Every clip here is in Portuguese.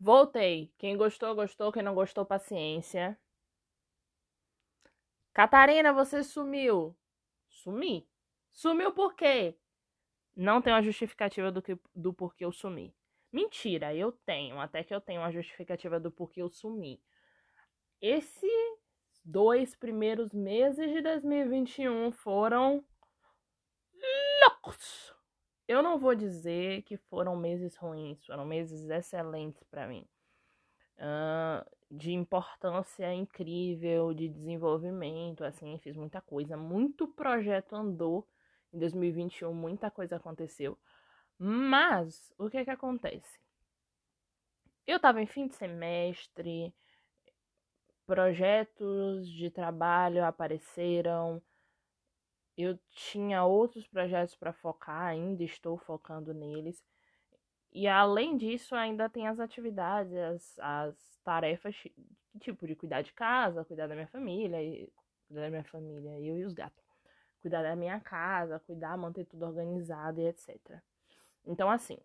Voltei. Quem gostou, gostou. Quem não gostou, paciência. Catarina, você sumiu. Sumi. Sumiu por quê? Não tem uma justificativa do, que, do porquê eu sumi. Mentira, eu tenho. Até que eu tenho uma justificativa do porquê eu sumi. Esses dois primeiros meses de 2021 foram loucos. Eu não vou dizer que foram meses ruins, foram meses excelentes para mim. Uh, de importância incrível, de desenvolvimento, assim, fiz muita coisa. Muito projeto andou em 2021, muita coisa aconteceu. Mas, o que que acontece? Eu tava em fim de semestre, projetos de trabalho apareceram, eu tinha outros projetos para focar, ainda estou focando neles. E além disso, ainda tem as atividades, as, as tarefas, tipo, de cuidar de casa, cuidar da minha família, cuidar da minha família, eu e os gatos. Cuidar da minha casa, cuidar, manter tudo organizado e etc. Então, assim,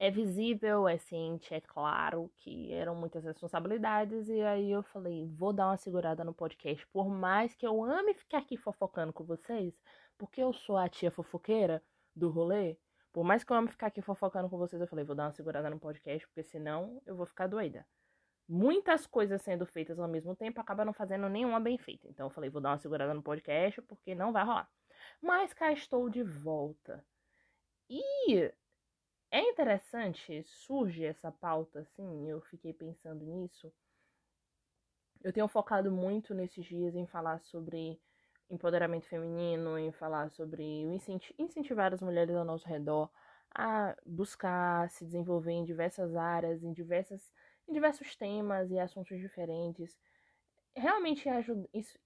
é visível, é ciente, é claro que eram muitas responsabilidades, e aí eu falei, vou dar uma segurada no podcast, por mais que eu ame ficar aqui fofocando com vocês, porque eu sou a tia fofoqueira do rolê, por mais que eu ame ficar aqui fofocando com vocês, eu falei, vou dar uma segurada no podcast, porque senão eu vou ficar doida. Muitas coisas sendo feitas ao mesmo tempo acaba não fazendo nenhuma bem feita. Então eu falei, vou dar uma segurada no podcast, porque não vai rolar. Mas cá estou de volta. E é interessante, surge essa pauta assim, eu fiquei pensando nisso. Eu tenho focado muito nesses dias em falar sobre empoderamento feminino, em falar sobre incentivar as mulheres ao nosso redor a buscar se desenvolver em diversas áreas, em diversas em diversos temas e assuntos diferentes realmente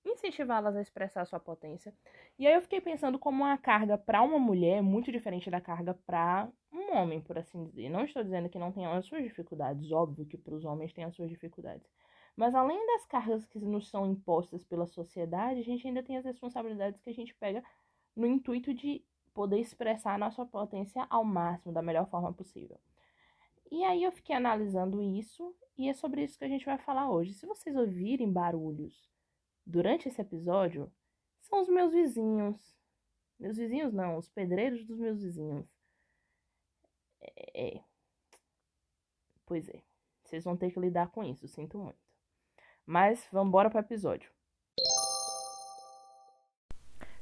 incentivá-las a expressar a sua potência. E aí eu fiquei pensando como a carga para uma mulher é muito diferente da carga para um homem, por assim dizer. Não estou dizendo que não tenham as suas dificuldades, óbvio que para os homens tem as suas dificuldades. Mas além das cargas que nos são impostas pela sociedade, a gente ainda tem as responsabilidades que a gente pega no intuito de poder expressar a nossa potência ao máximo, da melhor forma possível. E aí eu fiquei analisando isso e é sobre isso que a gente vai falar hoje. Se vocês ouvirem barulhos durante esse episódio, são os meus vizinhos. Meus vizinhos não, os pedreiros dos meus vizinhos. É. é. Pois é. Vocês vão ter que lidar com isso, sinto muito. Mas vamos embora para o episódio.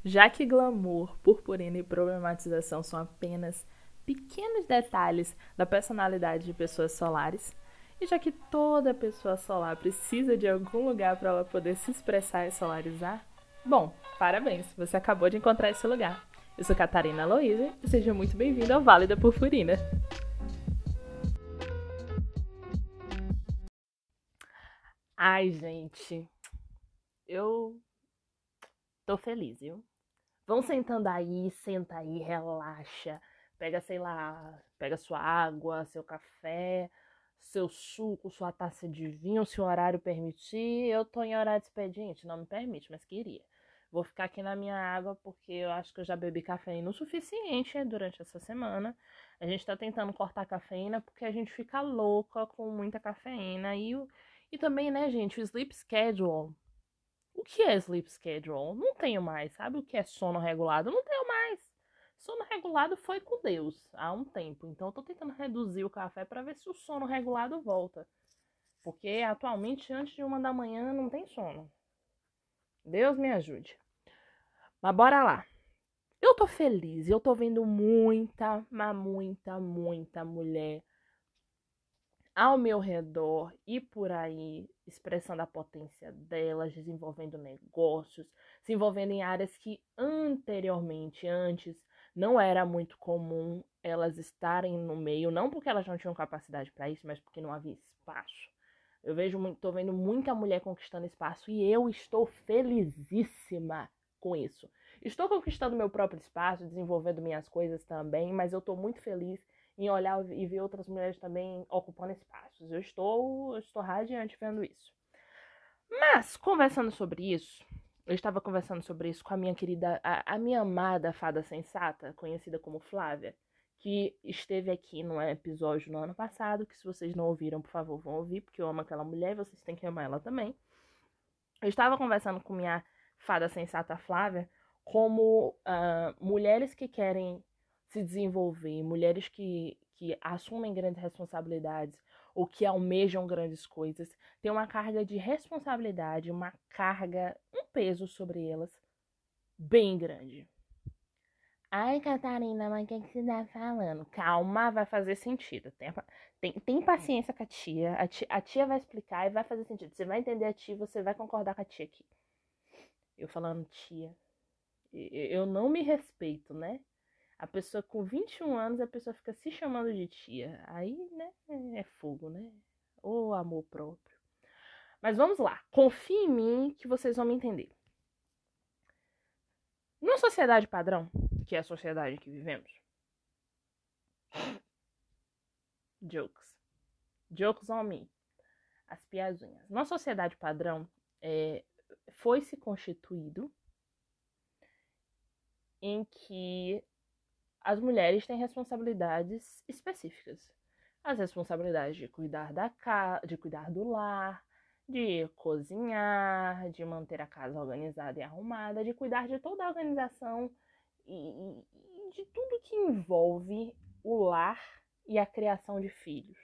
Já que glamour, purpurina e problematização são apenas pequenos detalhes da personalidade de pessoas solares, e já que toda pessoa solar precisa de algum lugar para ela poder se expressar e solarizar, bom, parabéns, você acabou de encontrar esse lugar. Eu sou Catarina Aloísa e seja muito bem-vindo ao Vale da Purpurina. Ai, gente, eu tô feliz, viu? Vão sentando aí, senta aí, relaxa Pega, sei lá, pega sua água, seu café, seu suco, sua taça de vinho, se o horário permitir. Eu tô em horário de expediente, não me permite, mas queria. Vou ficar aqui na minha água porque eu acho que eu já bebi cafeína o suficiente durante essa semana. A gente tá tentando cortar cafeína porque a gente fica louca com muita cafeína. E, e também, né, gente, o sleep schedule. O que é sleep schedule? Não tenho mais. Sabe o que é sono regulado? Não tenho mais. Sono regulado foi com Deus há um tempo. Então eu tô tentando reduzir o café para ver se o sono regulado volta. Porque atualmente, antes de uma da manhã, não tem sono. Deus me ajude. Mas bora lá. Eu tô feliz. Eu tô vendo muita, mas muita, muita mulher ao meu redor e por aí, expressando a potência delas, desenvolvendo negócios, se envolvendo em áreas que anteriormente, antes, não era muito comum elas estarem no meio, não porque elas não tinham capacidade para isso, mas porque não havia espaço. Eu vejo, tô vendo muita mulher conquistando espaço e eu estou felizíssima com isso. Estou conquistando meu próprio espaço, desenvolvendo minhas coisas também, mas eu estou muito feliz em olhar e ver outras mulheres também ocupando espaços. Eu estou, eu estou radiante vendo isso. Mas, conversando sobre isso, eu estava conversando sobre isso com a minha querida, a, a minha amada fada sensata, conhecida como Flávia, que esteve aqui no episódio no ano passado, que se vocês não ouviram, por favor, vão ouvir, porque eu amo aquela mulher e vocês têm que amar ela também. Eu estava conversando com minha fada sensata Flávia como uh, mulheres que querem se desenvolver, mulheres que, que assumem grandes responsabilidades ou que almejam grandes coisas, têm uma carga de responsabilidade, uma carga, um peso sobre elas bem grande. Ai, Catarina, mas o que, que você tá falando? Calma, vai fazer sentido. Tem, tem, tem paciência com a tia. a tia. A tia vai explicar e vai fazer sentido. Você vai entender a tia, você vai concordar com a tia aqui. Eu falando tia. Eu não me respeito, né? A pessoa com 21 anos, a pessoa fica se chamando de tia. Aí, né, é fogo, né? Ou amor próprio. Mas vamos lá. Confie em mim que vocês vão me entender. Numa sociedade padrão, que é a sociedade que vivemos. Jokes. Jokes on me. As piadinhas. Numa sociedade padrão, é, foi se constituído em que as mulheres têm responsabilidades específicas. As responsabilidades de cuidar da casa, de cuidar do lar, de cozinhar, de manter a casa organizada e arrumada, de cuidar de toda a organização e, e de tudo que envolve o lar e a criação de filhos.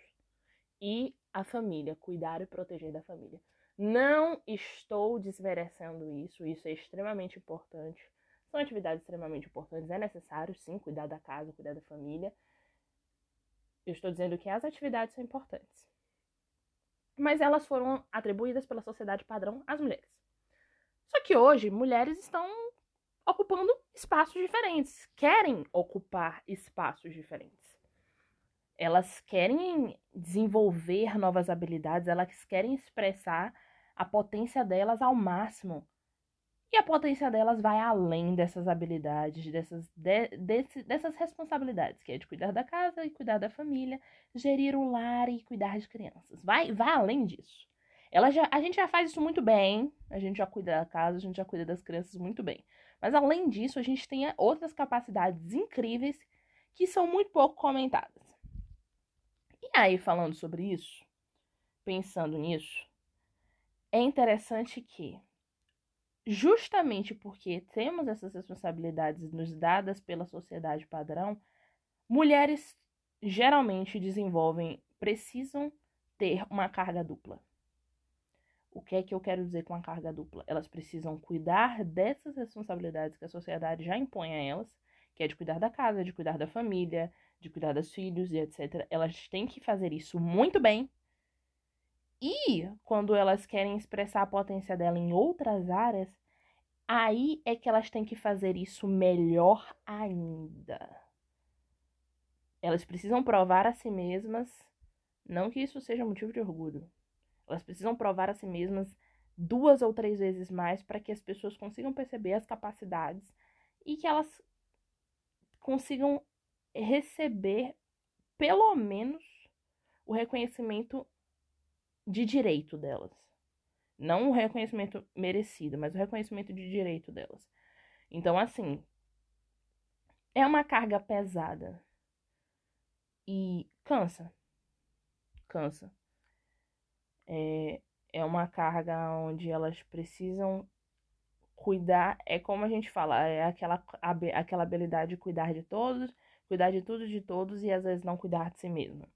E a família, cuidar e proteger da família. Não estou desmerecendo isso, isso é extremamente importante. São atividades extremamente importantes, é necessário sim cuidar da casa, cuidar da família. Eu estou dizendo que as atividades são importantes. Mas elas foram atribuídas pela sociedade padrão às mulheres. Só que hoje, mulheres estão ocupando espaços diferentes, querem ocupar espaços diferentes. Elas querem desenvolver novas habilidades, elas querem expressar a potência delas ao máximo. E a potência delas vai além dessas habilidades, dessas, de, desse, dessas responsabilidades, que é de cuidar da casa e cuidar da família, gerir o lar e cuidar de crianças. Vai, vai além disso. Ela já, a gente já faz isso muito bem, a gente já cuida da casa, a gente já cuida das crianças muito bem. Mas além disso, a gente tem outras capacidades incríveis que são muito pouco comentadas. E aí, falando sobre isso, pensando nisso, é interessante que justamente porque temos essas responsabilidades nos dadas pela sociedade padrão, mulheres geralmente desenvolvem, precisam ter uma carga dupla. O que é que eu quero dizer com a carga dupla? Elas precisam cuidar dessas responsabilidades que a sociedade já impõe a elas, que é de cuidar da casa, de cuidar da família, de cuidar dos filhos e etc. Elas têm que fazer isso muito bem. E quando elas querem expressar a potência dela em outras áreas, Aí é que elas têm que fazer isso melhor ainda. Elas precisam provar a si mesmas, não que isso seja motivo de orgulho. Elas precisam provar a si mesmas duas ou três vezes mais para que as pessoas consigam perceber as capacidades e que elas consigam receber pelo menos o reconhecimento de direito delas. Não o reconhecimento merecido, mas o reconhecimento de direito delas. Então, assim, é uma carga pesada. E cansa. Cansa. É, é uma carga onde elas precisam cuidar. É como a gente fala, é aquela, aquela habilidade de cuidar de todos, cuidar de tudo de todos e às vezes não cuidar de si mesma.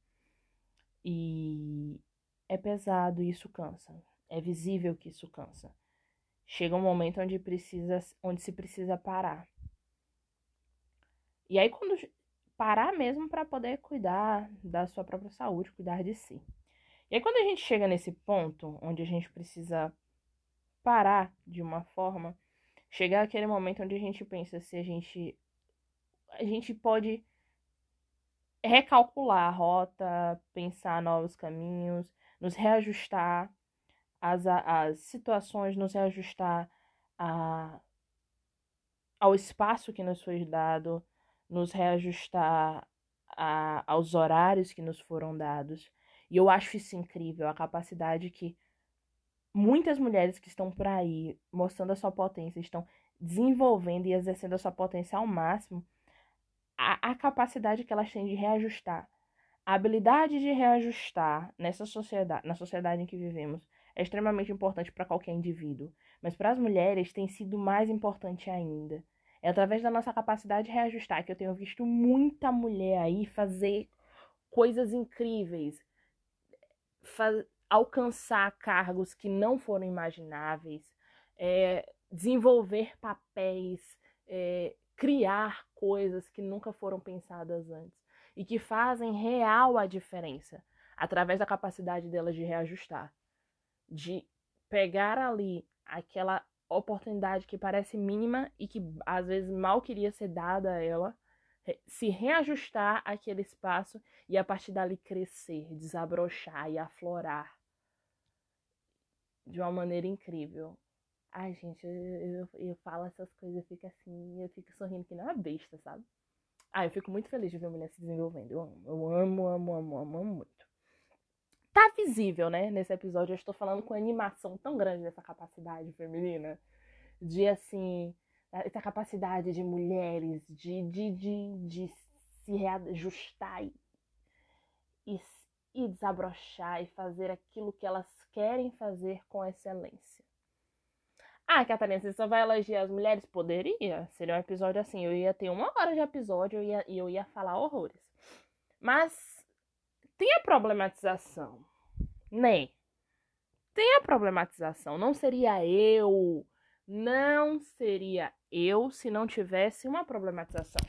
E é pesado e isso cansa. É visível que isso cansa. Chega um momento onde precisa, onde se precisa parar. E aí quando parar mesmo para poder cuidar da sua própria saúde, cuidar de si. E aí quando a gente chega nesse ponto onde a gente precisa parar de uma forma, chegar aquele momento onde a gente pensa se a gente a gente pode recalcular a rota, pensar novos caminhos, nos reajustar as, as situações, nos reajustar a, ao espaço que nos foi dado, nos reajustar a, aos horários que nos foram dados. E eu acho isso incrível, a capacidade que muitas mulheres que estão por aí mostrando a sua potência, estão desenvolvendo e exercendo a sua potência ao máximo. a, a capacidade que elas têm de reajustar. A habilidade de reajustar nessa sociedade, na sociedade em que vivemos, é extremamente importante para qualquer indivíduo, mas para as mulheres tem sido mais importante ainda. É através da nossa capacidade de reajustar que eu tenho visto muita mulher aí fazer coisas incríveis, alcançar cargos que não foram imagináveis, é, desenvolver papéis, é, criar coisas que nunca foram pensadas antes e que fazem real a diferença através da capacidade delas de reajustar, de pegar ali aquela oportunidade que parece mínima e que às vezes mal queria ser dada a ela, se reajustar aquele espaço e a partir dali crescer, desabrochar e aflorar de uma maneira incrível. Ai, gente, eu, eu, eu falo essas coisas, eu fico assim, eu fico sorrindo que não é besta, sabe? Ah, eu fico muito feliz de ver mulher se desenvolvendo. Eu amo, eu amo, amo, amo, amo, amo muito. Tá visível, né? Nesse episódio, eu estou falando com animação tão grande dessa capacidade feminina. De, assim, essa capacidade de mulheres de, de, de, de se reajustar e, e, e desabrochar e fazer aquilo que elas querem fazer com excelência. Ah, Catarina, você só vai elogiar as mulheres? Poderia. Seria um episódio assim. Eu ia ter uma hora de episódio e eu, eu ia falar horrores. Mas tem a problematização, né? Tem a problematização. Não seria eu. Não seria eu se não tivesse uma problematização.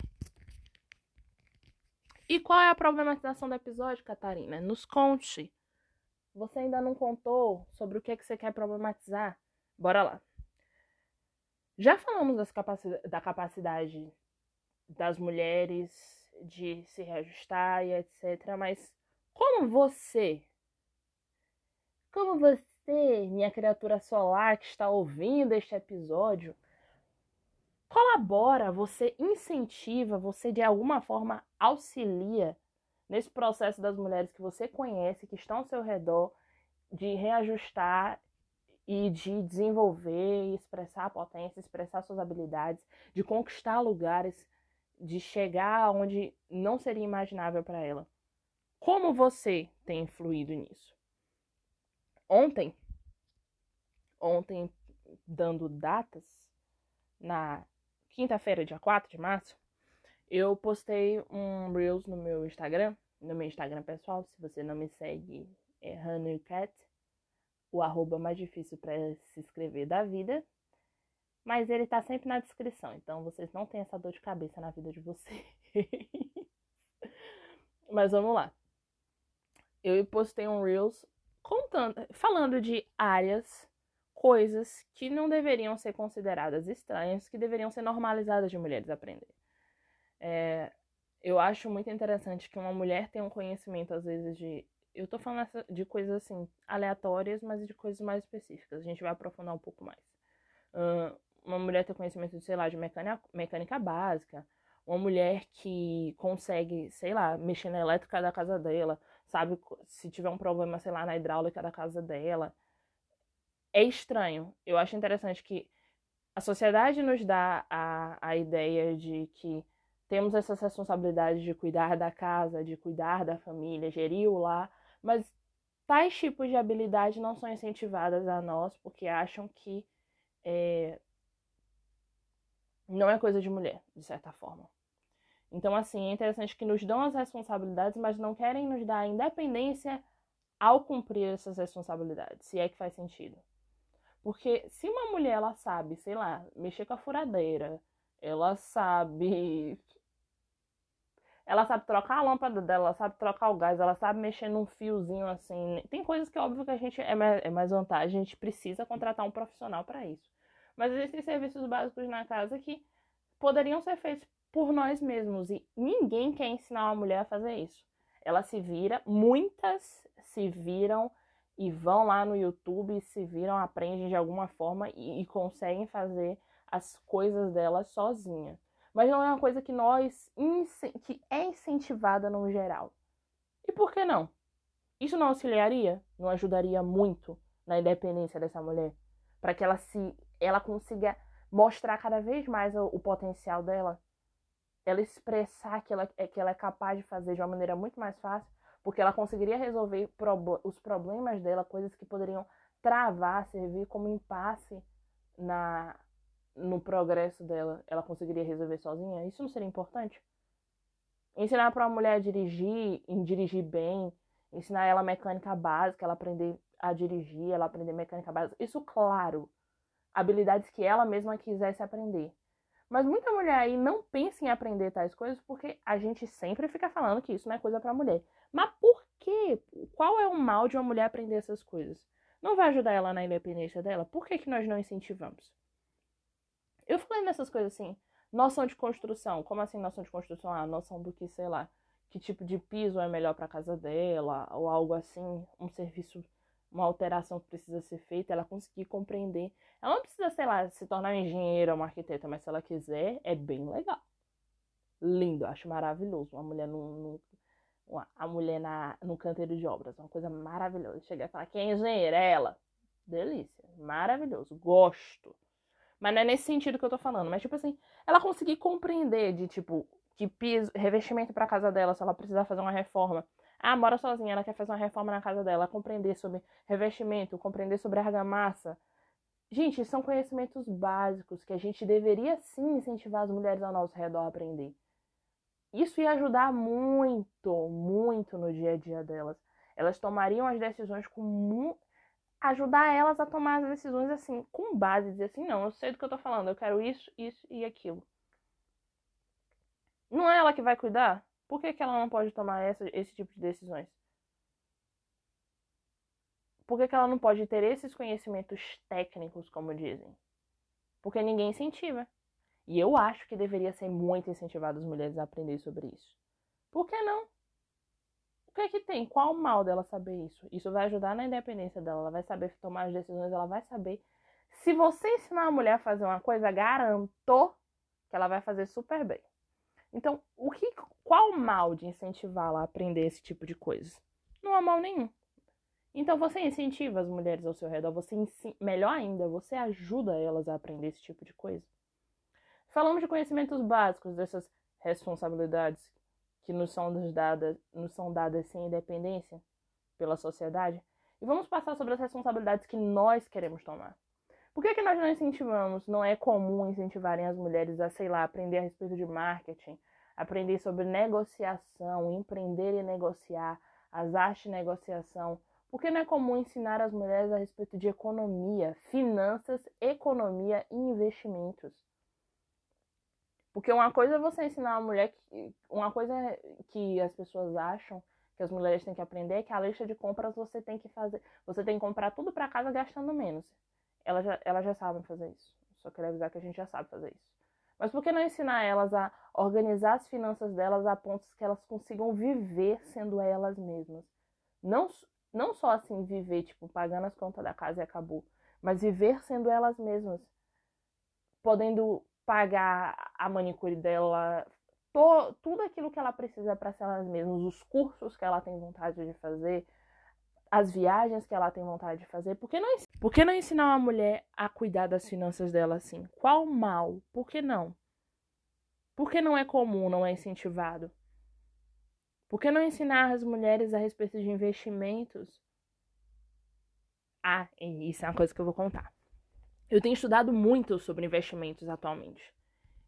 E qual é a problematização do episódio, Catarina? Nos conte. Você ainda não contou sobre o que, é que você quer problematizar? Bora lá. Já falamos capaci da capacidade das mulheres de se reajustar e etc. Mas como você, como você, minha criatura solar que está ouvindo este episódio, colabora, você incentiva, você de alguma forma auxilia nesse processo das mulheres que você conhece, que estão ao seu redor, de reajustar e de desenvolver e expressar a potência, expressar suas habilidades, de conquistar lugares, de chegar onde não seria imaginável para ela. Como você tem influído nisso? Ontem, ontem dando datas, na quinta-feira, dia 4 de março, eu postei um Reels no meu Instagram, no meu Instagram pessoal, se você não me segue, é HoneyCat, o arroba mais difícil para se inscrever da vida. Mas ele tá sempre na descrição, então vocês não têm essa dor de cabeça na vida de vocês. Mas vamos lá. Eu postei um Reels contando, falando de áreas, coisas que não deveriam ser consideradas estranhas, que deveriam ser normalizadas de mulheres aprenderem. É, eu acho muito interessante que uma mulher tenha um conhecimento, às vezes, de eu tô falando de coisas assim, aleatórias, mas de coisas mais específicas. A gente vai aprofundar um pouco mais. Uh, uma mulher ter conhecimento, sei lá, de mecânica, mecânica básica. Uma mulher que consegue, sei lá, mexer na elétrica da casa dela, sabe se tiver um problema, sei lá, na hidráulica da casa dela. É estranho. Eu acho interessante que a sociedade nos dá a, a ideia de que temos essas responsabilidades de cuidar da casa, de cuidar da família, gerir o lar, mas tais tipos de habilidade não são incentivadas a nós porque acham que é, não é coisa de mulher, de certa forma. Então, assim, é interessante que nos dão as responsabilidades, mas não querem nos dar a independência ao cumprir essas responsabilidades, se é que faz sentido. Porque se uma mulher ela sabe, sei lá, mexer com a furadeira, ela sabe ela sabe trocar a lâmpada dela, ela sabe trocar o gás, ela sabe mexer num fiozinho assim. Tem coisas que, óbvio, que a gente é mais, é mais vantagem, a gente precisa contratar um profissional para isso. Mas existem serviços básicos na casa que poderiam ser feitos por nós mesmos e ninguém quer ensinar uma mulher a fazer isso. Ela se vira, muitas se viram e vão lá no YouTube, se viram, aprendem de alguma forma e, e conseguem fazer as coisas delas sozinha mas não é uma coisa que nós que é incentivada no geral. E por que não? Isso não auxiliaria, não ajudaria muito na independência dessa mulher, para que ela se ela consiga mostrar cada vez mais o, o potencial dela. ela expressar que ela, que ela é capaz de fazer de uma maneira muito mais fácil, porque ela conseguiria resolver os problemas dela, coisas que poderiam travar, servir como impasse na, no progresso dela, ela conseguiria resolver sozinha? Isso não seria importante? Ensinar para uma mulher a dirigir, em dirigir bem, ensinar ela mecânica básica, ela aprender a dirigir, ela aprender mecânica básica. Isso, claro, habilidades que ela mesma quisesse aprender. Mas muita mulher aí não pensa em aprender tais coisas porque a gente sempre fica falando que isso não é coisa para mulher. Mas por quê? Qual é o mal de uma mulher aprender essas coisas? Não vai ajudar ela na independência dela? Por que, que nós não incentivamos? Eu falei nessas coisas assim, noção de construção. Como assim noção de construção? Ah, noção do que, sei lá, que tipo de piso é melhor para casa dela, ou algo assim, um serviço uma alteração que precisa ser feita, ela conseguir compreender. Ela não precisa, sei lá, se tornar engenheira ou uma arquiteta, mas se ela quiser, é bem legal. Lindo, acho maravilhoso. Uma mulher no, no a mulher na, no canteiro de obras, uma coisa maravilhosa. Chegar e falar, quem é engenheira? É ela. Delícia, maravilhoso, gosto. Mas não é nesse sentido que eu tô falando, mas tipo assim, ela conseguir compreender de tipo, que piso, revestimento para casa dela, se ela precisar fazer uma reforma ah, mora sozinha, ela quer fazer uma reforma na casa dela, compreender sobre revestimento, compreender sobre argamassa. Gente, são conhecimentos básicos que a gente deveria sim incentivar as mulheres ao nosso redor a aprender. Isso ia ajudar muito, muito no dia a dia delas. Elas tomariam as decisões com. Ajudar elas a tomar as decisões assim, com base, dizer assim, não, eu sei do que eu tô falando, eu quero isso, isso e aquilo. Não é ela que vai cuidar? Por que, que ela não pode tomar essa, esse tipo de decisões? Por que, que ela não pode ter esses conhecimentos técnicos, como dizem? Porque ninguém incentiva. E eu acho que deveria ser muito incentivado as mulheres a aprender sobre isso. Por que não? O que é que tem? Qual o mal dela saber isso? Isso vai ajudar na independência dela. Ela vai saber tomar as decisões, ela vai saber. Se você ensinar a mulher a fazer uma coisa, garanto que ela vai fazer super bem. Então, o que, qual o mal de incentivá-la a aprender esse tipo de coisa? Não há mal nenhum. Então, você incentiva as mulheres ao seu redor, você melhor ainda, você ajuda elas a aprender esse tipo de coisa. Falamos de conhecimentos básicos dessas responsabilidades que nos são dadas, nos são dadas sem independência pela sociedade. E vamos passar sobre as responsabilidades que nós queremos tomar. Por que, que nós não incentivamos? Não é comum incentivarem as mulheres a, sei lá, aprender a respeito de marketing, aprender sobre negociação, empreender e negociar, as artes de negociação. Por que não é comum ensinar as mulheres a respeito de economia, finanças, economia e investimentos? Porque uma coisa é você ensinar uma mulher que. Uma coisa que as pessoas acham que as mulheres têm que aprender é que a lista de compras você tem que fazer. Você tem que comprar tudo para casa gastando menos elas já, elas já sabem fazer isso. Só quero avisar que a gente já sabe fazer isso. Mas por que não ensinar elas a organizar as finanças delas a pontos que elas consigam viver sendo elas mesmas? Não, não só assim viver, tipo, pagando as contas da casa e acabou, mas viver sendo elas mesmas. Podendo pagar a manicure dela, to, tudo aquilo que ela precisa para ser elas mesmas, os cursos que ela tem vontade de fazer, as viagens que ela tem vontade de fazer. Por que não, por que não ensinar uma mulher a cuidar das finanças dela assim? Qual mal? Por que não? Por que não é comum, não é incentivado? Por que não ensinar as mulheres a respeito de investimentos? Ah, isso é uma coisa que eu vou contar. Eu tenho estudado muito sobre investimentos atualmente.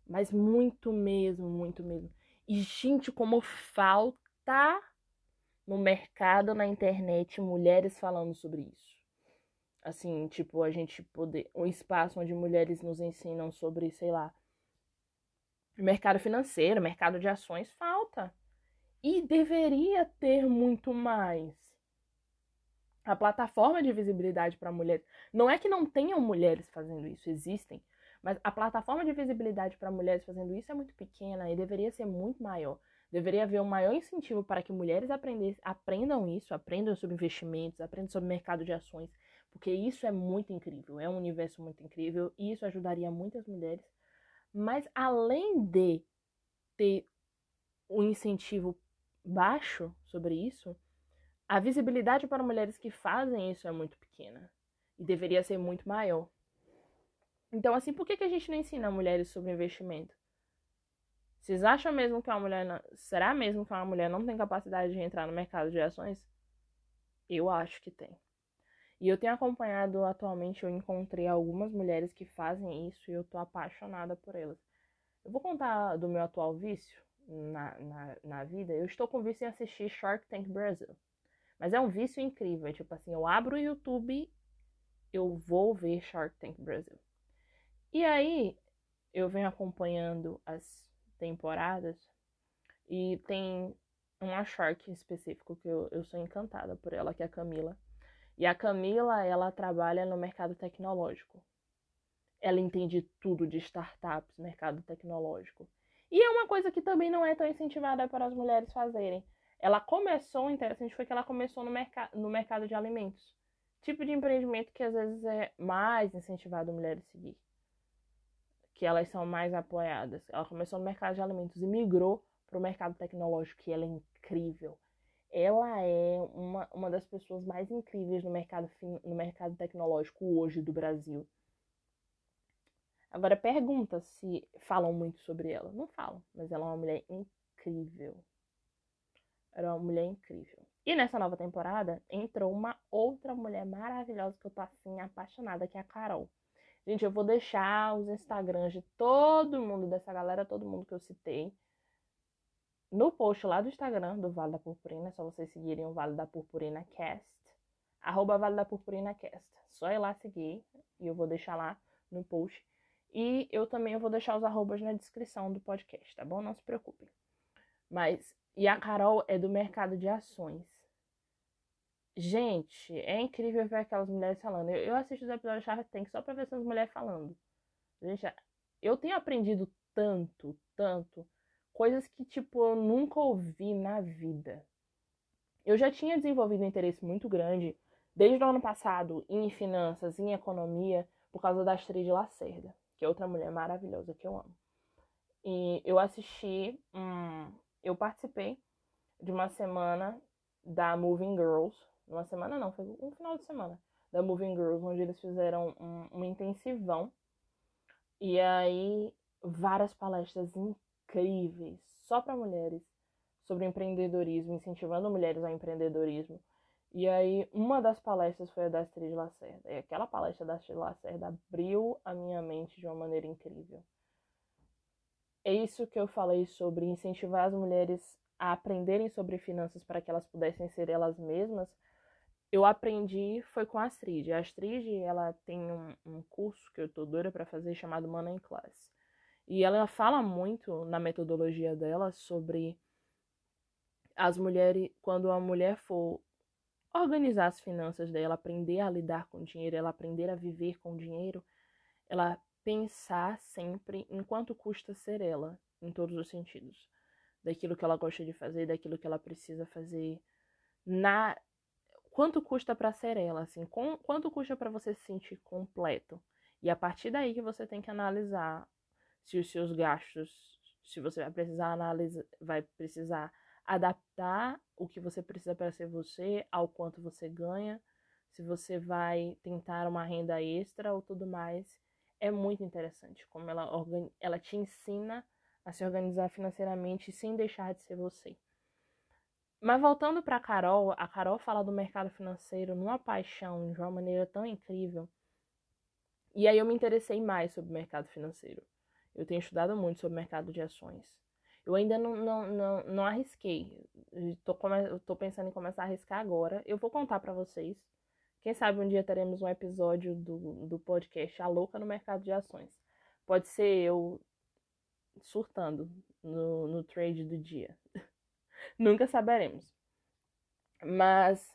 Mas muito mesmo, muito mesmo. E, gente, como falta no mercado, na internet, mulheres falando sobre isso. Assim, tipo, a gente poder. Um espaço onde mulheres nos ensinam sobre, sei lá, mercado financeiro, mercado de ações, falta. E deveria ter muito mais. A plataforma de visibilidade para mulheres. Não é que não tenham mulheres fazendo isso, existem. Mas a plataforma de visibilidade para mulheres fazendo isso é muito pequena e deveria ser muito maior. Deveria haver um maior incentivo para que mulheres aprendam isso, aprendam sobre investimentos, aprendam sobre mercado de ações, porque isso é muito incrível, é um universo muito incrível e isso ajudaria muitas mulheres. Mas além de ter um incentivo baixo sobre isso, a visibilidade para mulheres que fazem isso é muito pequena e deveria ser muito maior. Então, assim, por que, que a gente não ensina mulheres sobre investimento? Vocês acham mesmo que uma mulher. Não... Será mesmo que uma mulher não tem capacidade de entrar no mercado de ações? Eu acho que tem. E eu tenho acompanhado atualmente, eu encontrei algumas mulheres que fazem isso e eu tô apaixonada por elas. Eu vou contar do meu atual vício na, na, na vida. Eu estou com vício em assistir Shark Tank Brasil. Mas é um vício incrível. É tipo assim, eu abro o YouTube, eu vou ver Shark Tank Brasil. E aí, eu venho acompanhando as temporadas e tem uma Shark em específico que eu, eu sou encantada por ela, que é a Camila. E a Camila, ela trabalha no mercado tecnológico. Ela entende tudo de startups, mercado tecnológico. E é uma coisa que também não é tão incentivada para as mulheres fazerem. Ela começou, interessante foi que ela começou no, merc no mercado de alimentos. Tipo de empreendimento que às vezes é mais incentivado mulheres seguir. Que elas são mais apoiadas. Ela começou no mercado de alimentos e migrou para o mercado tecnológico, que ela é incrível. Ela é uma, uma das pessoas mais incríveis no mercado, no mercado tecnológico hoje do Brasil. Agora pergunta se falam muito sobre ela. Não falam, mas ela é uma mulher incrível. Era uma mulher incrível. E nessa nova temporada entrou uma outra mulher maravilhosa que eu tô assim apaixonada, que é a Carol. Gente, eu vou deixar os Instagrams de todo mundo, dessa galera, todo mundo que eu citei, no post lá do Instagram do Vale da Purpurina. É só vocês seguirem o Vale da Purpurina Cast. Arroba Vale da Purpurina Cast. Só ir lá seguir e eu vou deixar lá no post. E eu também vou deixar os arrobas na descrição do podcast, tá bom? Não se preocupem. Mas e a Carol é do mercado de ações. Gente, é incrível ver aquelas mulheres falando. Eu, eu assisto os episódios de Shark Tank só pra ver essas mulheres falando. Gente, eu tenho aprendido tanto, tanto, coisas que, tipo, eu nunca ouvi na vida. Eu já tinha desenvolvido um interesse muito grande desde o ano passado em finanças, em economia, por causa da Astrid Lacerda, que é outra mulher maravilhosa que eu amo. E eu assisti um, eu participei de uma semana da Moving Girls. Uma semana não, foi um final de semana da Moving Girls, onde eles fizeram um, um intensivão. E aí, várias palestras incríveis, só para mulheres, sobre empreendedorismo, incentivando mulheres ao empreendedorismo. E aí, uma das palestras foi a da Astrid Lacerda. E aquela palestra da Astrid Lacerda abriu a minha mente de uma maneira incrível é isso que eu falei sobre incentivar as mulheres a aprenderem sobre finanças para que elas pudessem ser elas mesmas. Eu aprendi foi com a Astrid. A Astrid, ela tem um, um curso que eu tô doida para fazer chamado Money Class. E ela fala muito na metodologia dela sobre as mulheres, quando a mulher for organizar as finanças dela, aprender a lidar com dinheiro, ela aprender a viver com dinheiro, ela pensar sempre em quanto custa ser ela, em todos os sentidos. Daquilo que ela gosta de fazer, daquilo que ela precisa fazer, na quanto custa para ser ela, assim, com, quanto custa para você se sentir completo. E a partir daí que você tem que analisar se os seus gastos, se você vai precisar analisar, vai precisar adaptar o que você precisa para ser você ao quanto você ganha, se você vai tentar uma renda extra ou tudo mais é muito interessante como ela, ela te ensina a se organizar financeiramente sem deixar de ser você. Mas voltando para Carol, a Carol fala do mercado financeiro numa paixão, de uma maneira tão incrível. E aí eu me interessei mais sobre o mercado financeiro. Eu tenho estudado muito sobre o mercado de ações. Eu ainda não, não, não, não arrisquei. Estou pensando em começar a arriscar agora. Eu vou contar para vocês quem sabe um dia teremos um episódio do, do podcast A Louca no Mercado de Ações. Pode ser eu surtando no, no trade do dia. Nunca saberemos. Mas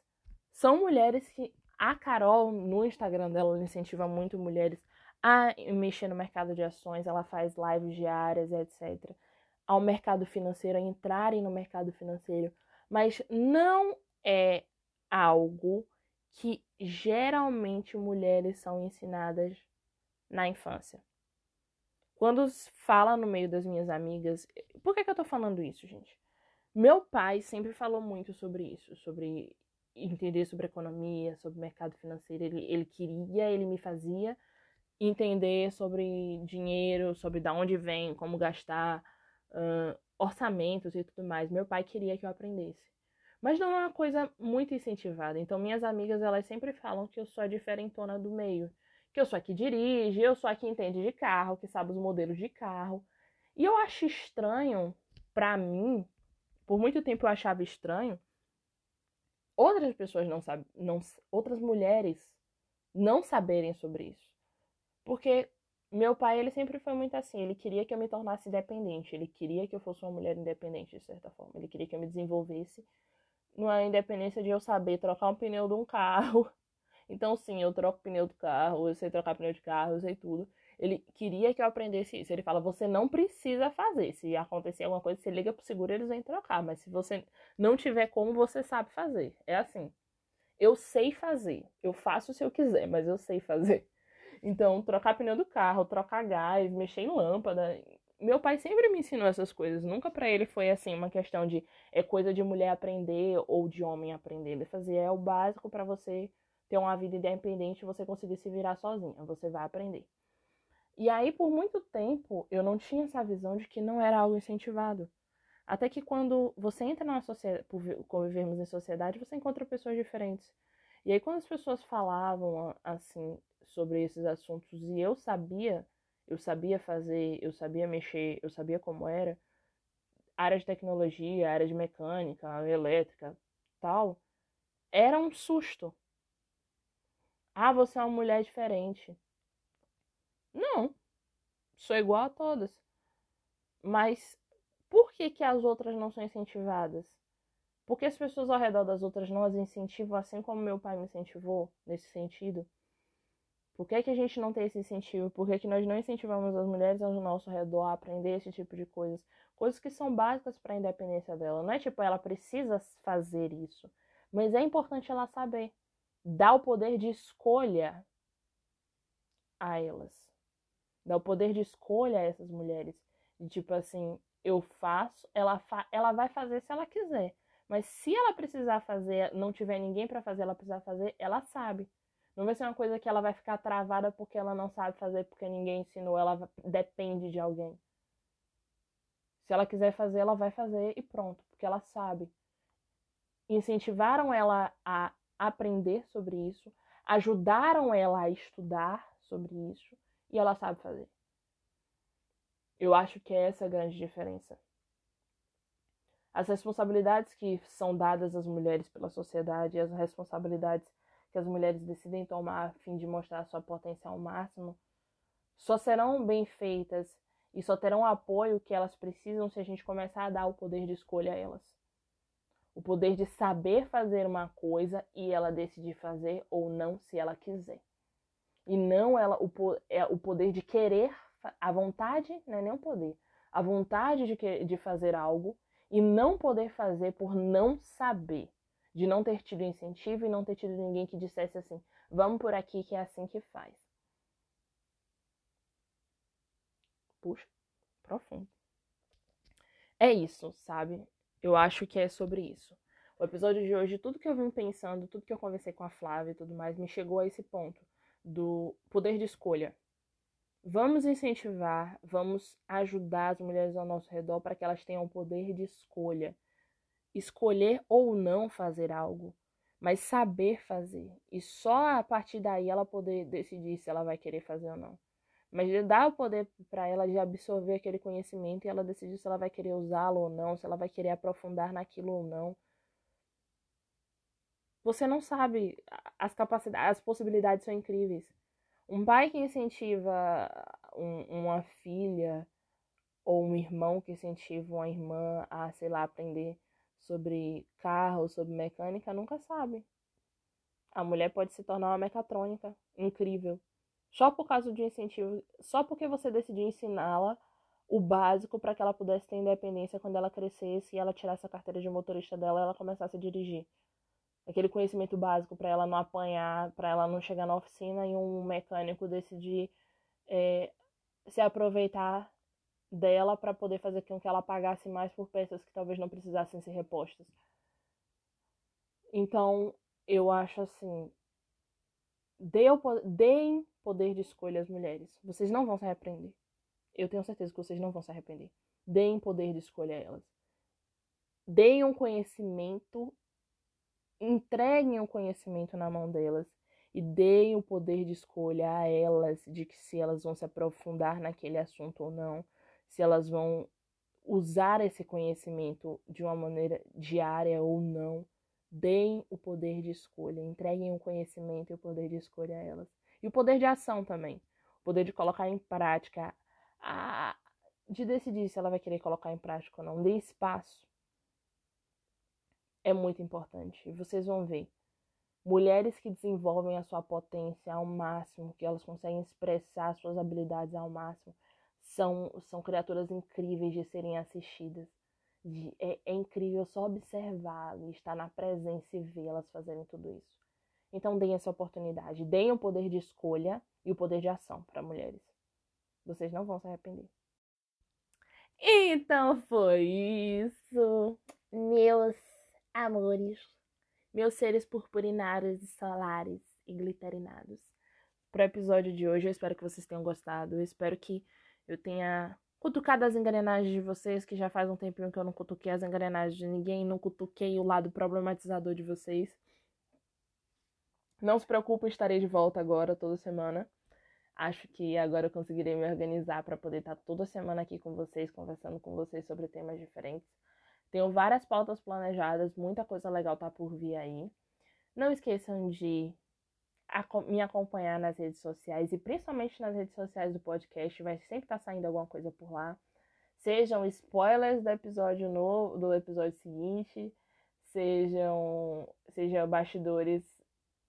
são mulheres que. A Carol, no Instagram dela, ela incentiva muito mulheres a mexer no mercado de ações. Ela faz lives diárias, etc. Ao mercado financeiro, a entrarem no mercado financeiro. Mas não é algo que geralmente mulheres são ensinadas na infância. Quando fala no meio das minhas amigas, por que, que eu tô falando isso, gente? Meu pai sempre falou muito sobre isso, sobre entender sobre economia, sobre mercado financeiro. Ele, ele queria, ele me fazia entender sobre dinheiro, sobre de onde vem, como gastar, uh, orçamentos e tudo mais. Meu pai queria que eu aprendesse. Mas não é uma coisa muito incentivada. Então, minhas amigas, elas sempre falam que eu sou a diferentona do meio. Que eu sou a que dirige, eu sou a que entende de carro, que sabe os modelos de carro. E eu acho estranho, para mim, por muito tempo eu achava estranho, outras pessoas não sabem, não, outras mulheres não saberem sobre isso. Porque meu pai, ele sempre foi muito assim, ele queria que eu me tornasse independente, ele queria que eu fosse uma mulher independente, de certa forma. Ele queria que eu me desenvolvesse numa independência de eu saber trocar um pneu de um carro. Então, sim, eu troco pneu do carro, eu sei trocar pneu de carro, eu sei tudo. Ele queria que eu aprendesse isso. Ele fala: você não precisa fazer. Se acontecer alguma coisa, você liga pro seguro, eles vêm trocar. Mas se você não tiver como, você sabe fazer. É assim. Eu sei fazer. Eu faço se eu quiser, mas eu sei fazer. Então, trocar pneu do carro, trocar gás, mexer em lâmpada. Meu pai sempre me ensinou essas coisas. Nunca para ele foi assim uma questão de é coisa de mulher aprender ou de homem aprender. Ele fazia é o básico para você ter uma vida independente você conseguir se virar sozinha. Você vai aprender. E aí, por muito tempo, eu não tinha essa visão de que não era algo incentivado. Até que quando você entra na sociedade, por convivermos em sociedade, você encontra pessoas diferentes. E aí, quando as pessoas falavam assim, sobre esses assuntos e eu sabia, eu sabia fazer, eu sabia mexer, eu sabia como era, área de tecnologia, área de mecânica, elétrica, tal, era um susto. Ah, você é uma mulher diferente. Não, sou igual a todas. Mas por que, que as outras não são incentivadas? Porque as pessoas ao redor das outras não as incentivam assim como meu pai me incentivou nesse sentido? Por que, que a gente não tem esse incentivo? Por que, que nós não incentivamos as mulheres ao nosso redor a aprender esse tipo de coisas? Coisas que são básicas para a independência dela. Não é tipo, ela precisa fazer isso. Mas é importante ela saber. Dar o poder de escolha a elas. Dar o poder de escolha a essas mulheres. De tipo assim, eu faço, ela, fa ela vai fazer se ela quiser. Mas se ela precisar fazer, não tiver ninguém para fazer, ela precisar fazer, ela sabe. Não vai ser uma coisa que ela vai ficar travada porque ela não sabe fazer, porque ninguém ensinou, ela depende de alguém. Se ela quiser fazer, ela vai fazer e pronto, porque ela sabe. Incentivaram ela a aprender sobre isso, ajudaram ela a estudar sobre isso e ela sabe fazer. Eu acho que é essa a grande diferença. As responsabilidades que são dadas às mulheres pela sociedade, as responsabilidades que as mulheres decidem tomar a fim de mostrar sua potencial máximo, só serão bem feitas e só terão o apoio que elas precisam se a gente começar a dar o poder de escolha a elas. O poder de saber fazer uma coisa e ela decidir fazer ou não se ela quiser. E não ela o, é o poder de querer, a vontade, não é nem o poder, a vontade de, que, de fazer algo e não poder fazer por não saber de não ter tido incentivo e não ter tido ninguém que dissesse assim: vamos por aqui que é assim que faz. Puxa, profundo. É isso, sabe? Eu acho que é sobre isso. O episódio de hoje, tudo que eu vim pensando, tudo que eu conversei com a Flávia e tudo mais, me chegou a esse ponto do poder de escolha. Vamos incentivar, vamos ajudar as mulheres ao nosso redor para que elas tenham poder de escolha escolher ou não fazer algo, mas saber fazer. E só a partir daí ela poder decidir se ela vai querer fazer ou não. Mas dar o poder para ela de absorver aquele conhecimento e ela decidir se ela vai querer usá-lo ou não, se ela vai querer aprofundar naquilo ou não. Você não sabe, as capacidades, as possibilidades são incríveis. Um pai que incentiva um, uma filha ou um irmão que incentiva uma irmã a, sei lá, aprender sobre carro, sobre mecânica, nunca sabe. A mulher pode se tornar uma mecatrônica incrível. Só por causa de incentivo, só porque você decidiu ensiná-la o básico para que ela pudesse ter independência quando ela crescesse e ela tirasse a carteira de motorista dela e ela começasse a dirigir. Aquele conhecimento básico para ela não apanhar, para ela não chegar na oficina e um mecânico decidir é, se aproveitar dela para poder fazer com que ela pagasse mais por peças que talvez não precisassem ser repostas. Então, eu acho assim, deem poder de escolha às mulheres. Vocês não vão se arrepender. Eu tenho certeza que vocês não vão se arrepender. Deem poder de escolha a elas. Deem um conhecimento, entreguem o um conhecimento na mão delas e deem o poder de escolha a elas de que se elas vão se aprofundar naquele assunto ou não, se elas vão usar esse conhecimento de uma maneira diária ou não. Deem o poder de escolha, entreguem o conhecimento e o poder de escolha a elas. E o poder de ação também. O poder de colocar em prática, a... de decidir se ela vai querer colocar em prática ou não. Dê espaço. É muito importante. Vocês vão ver. Mulheres que desenvolvem a sua potência ao máximo, que elas conseguem expressar suas habilidades ao máximo, são, são criaturas incríveis de serem assistidas. De, é, é incrível só observar e estar na presença e vê-las fazerem tudo isso. Então deem essa oportunidade, deem o poder de escolha e o poder de ação para mulheres. Vocês não vão se arrepender. Então foi isso, meus amores, meus seres purpurinados e solares e glitterinados. Para o episódio de hoje, eu espero que vocês tenham gostado. Eu espero que eu tenha cutucado as engrenagens de vocês, que já faz um tempinho que eu não cutuquei as engrenagens de ninguém, não cutuquei o lado problematizador de vocês. Não se preocupem, estarei de volta agora, toda semana. Acho que agora eu conseguirei me organizar para poder estar toda semana aqui com vocês, conversando com vocês sobre temas diferentes. Tenho várias pautas planejadas, muita coisa legal tá por vir aí. Não esqueçam de me acompanhar nas redes sociais e principalmente nas redes sociais do podcast, vai sempre estar tá saindo alguma coisa por lá. Sejam spoilers do episódio novo, do episódio seguinte, sejam, sejam bastidores,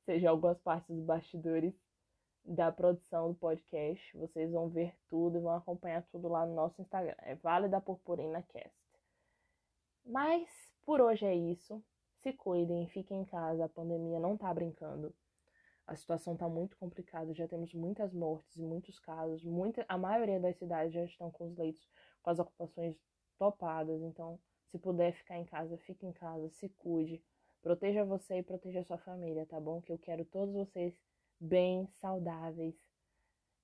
sejam algumas partes dos bastidores da produção do podcast. Vocês vão ver tudo e vão acompanhar tudo lá no nosso Instagram. É Vale da Purpurina Cast. Mas por hoje é isso. Se cuidem, fiquem em casa, a pandemia não tá brincando. A situação está muito complicada, já temos muitas mortes e muitos casos. Muita, a maioria das cidades já estão com os leitos, com as ocupações topadas. Então, se puder ficar em casa, fique em casa, se cuide. Proteja você e proteja sua família, tá bom? Que eu quero todos vocês bem, saudáveis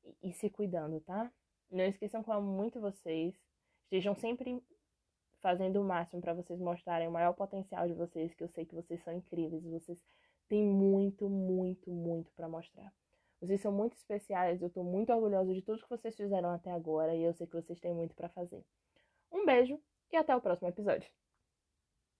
e, e se cuidando, tá? Não esqueçam que eu amo muito vocês. Estejam sempre fazendo o máximo para vocês mostrarem o maior potencial de vocês, que eu sei que vocês são incríveis, vocês tem muito, muito, muito para mostrar. Vocês são muito especiais, eu estou muito orgulhosa de tudo que vocês fizeram até agora e eu sei que vocês têm muito para fazer. Um beijo e até o próximo episódio.